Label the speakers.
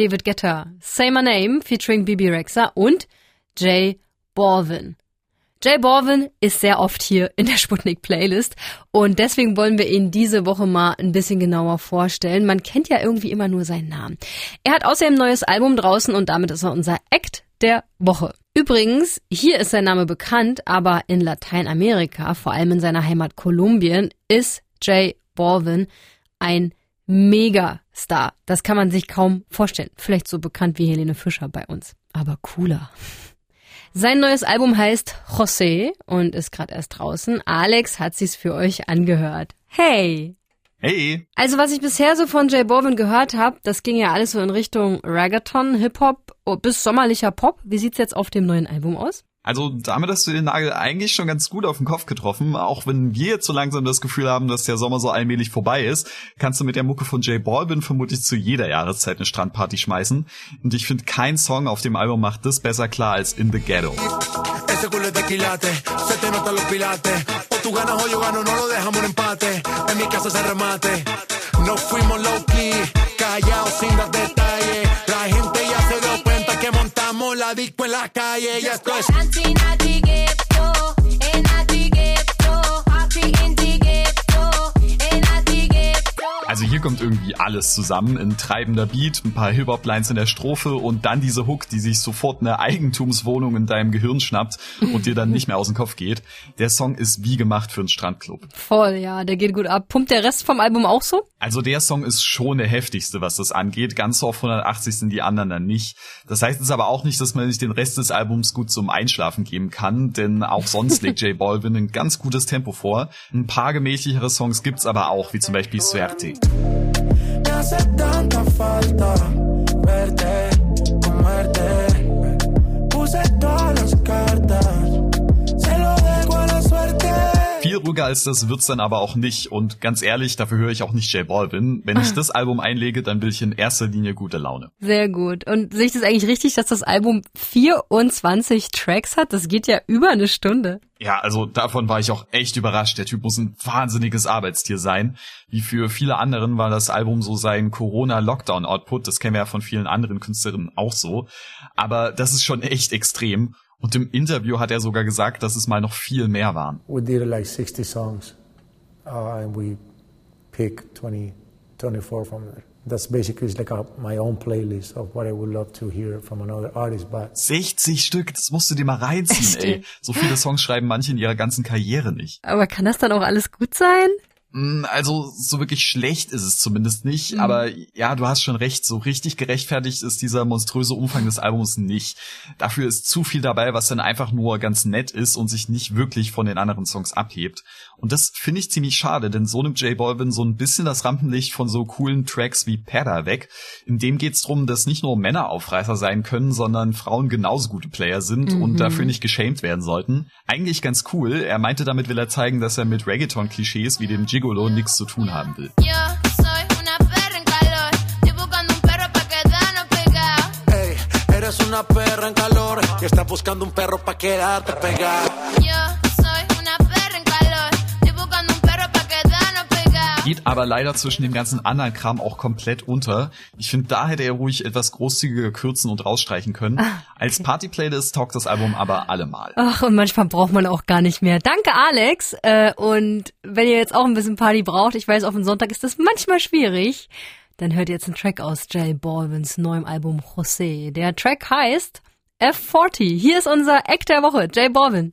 Speaker 1: David Guetta, Say My Name featuring Bibi Rexa und Jay Balvin. Jay Balvin ist sehr oft hier in der Sputnik Playlist und deswegen wollen wir ihn diese Woche mal ein bisschen genauer vorstellen. Man kennt ja irgendwie immer nur seinen Namen. Er hat außerdem ein neues Album draußen und damit ist er unser Act der Woche. Übrigens, hier ist sein Name bekannt, aber in Lateinamerika, vor allem in seiner Heimat Kolumbien, ist Jay Balvin ein Megastar. Das kann man sich kaum vorstellen. Vielleicht so bekannt wie Helene Fischer bei uns, aber cooler. Sein neues Album heißt José und ist gerade erst draußen. Alex hat sich's für euch angehört. Hey!
Speaker 2: Hey!
Speaker 1: Also was ich bisher so von Jay Balvin gehört habe, das ging ja alles so in Richtung Reggaeton, Hip-Hop bis sommerlicher Pop. Wie sieht's jetzt auf dem neuen Album aus?
Speaker 2: Also damit hast du den Nagel eigentlich schon ganz gut auf den Kopf getroffen. Auch wenn wir jetzt so langsam das Gefühl haben, dass der Sommer so allmählich vorbei ist, kannst du mit der Mucke von Jay Balvin vermutlich zu jeder Jahreszeit eine Strandparty schmeißen. Und ich finde, kein Song auf dem Album macht das besser klar als In the Ghetto. La disco en la calle. Ya esto Also hier kommt irgendwie alles zusammen. Ein treibender Beat, ein paar Hip-Hop-Lines in der Strophe und dann diese Hook, die sich sofort eine Eigentumswohnung in deinem Gehirn schnappt und dir dann nicht mehr aus dem Kopf geht. Der Song ist wie gemacht für einen Strandclub.
Speaker 1: Voll, ja, der geht gut ab. Pumpt der Rest vom Album auch so?
Speaker 2: Also der Song ist schon der heftigste, was das angeht. Ganz auf 180 sind die anderen dann nicht. Das heißt jetzt aber auch nicht, dass man sich den Rest des Albums gut zum Einschlafen geben kann, denn auch sonst legt J Balvin ein ganz gutes Tempo vor. Ein paar gemächlichere Songs gibt's aber auch, wie zum Beispiel Suerte. Me hace tanta falta Ruhiger als das wird's dann aber auch nicht. Und ganz ehrlich, dafür höre ich auch nicht J Balvin. Wenn ich das Album einlege, dann will ich in erster Linie gute Laune.
Speaker 1: Sehr gut. Und sehe ich das eigentlich richtig, dass das Album 24 Tracks hat? Das geht ja über eine Stunde.
Speaker 2: Ja, also davon war ich auch echt überrascht. Der Typ muss ein wahnsinniges Arbeitstier sein. Wie für viele anderen war das Album so sein Corona-Lockdown-Output. Das kennen wir ja von vielen anderen Künstlerinnen auch so. Aber das ist schon echt extrem. Und im Interview hat er sogar gesagt, dass es mal noch viel mehr waren.
Speaker 3: We did like 60 songs uh, and we picked 20, 24 from there. That's basically like a, my own playlist of what I would love to hear from another artist. But
Speaker 2: 60 Stück, das musst du dir mal reinziehen, ey. So viele Songs schreiben manche in ihrer ganzen Karriere nicht.
Speaker 1: Aber kann das dann auch alles gut sein?
Speaker 2: Mm, also so wirklich schlecht ist es zumindest nicht, mhm. aber ja, du hast schon recht, so richtig gerechtfertigt ist dieser monströse Umfang des Albums nicht. Dafür ist zu viel dabei, was dann einfach nur ganz nett ist und sich nicht wirklich von den anderen Songs abhebt. Und das finde ich ziemlich schade, denn so nimmt J Balvin so ein bisschen das Rampenlicht von so coolen Tracks wie Pedda weg. In dem geht's drum, dass nicht nur Männer Aufreißer sein können, sondern Frauen genauso gute Player sind mhm. und dafür nicht geschämt werden sollten. Eigentlich ganz cool. Er meinte damit will er zeigen, dass er mit Reggaeton-Klischees wie dem G Gigolo nichts zu tun haben will. una perra en calor y está buscando un perro pa quedarte pegado. Geht aber leider zwischen dem ganzen anderen Kram auch komplett unter. Ich finde, da hätte er ruhig etwas großzügiger kürzen und rausstreichen können. Ah, Als Party-Playlist taugt das Album aber allemal.
Speaker 1: Ach, und manchmal braucht man auch gar nicht mehr. Danke, Alex. Äh, und wenn ihr jetzt auch ein bisschen Party braucht, ich weiß, auf den Sonntag ist das manchmal schwierig, dann hört ihr jetzt einen Track aus Jay Balvins neuem Album José. Der Track heißt F40. Hier ist unser Eck der Woche, Jay Balvin.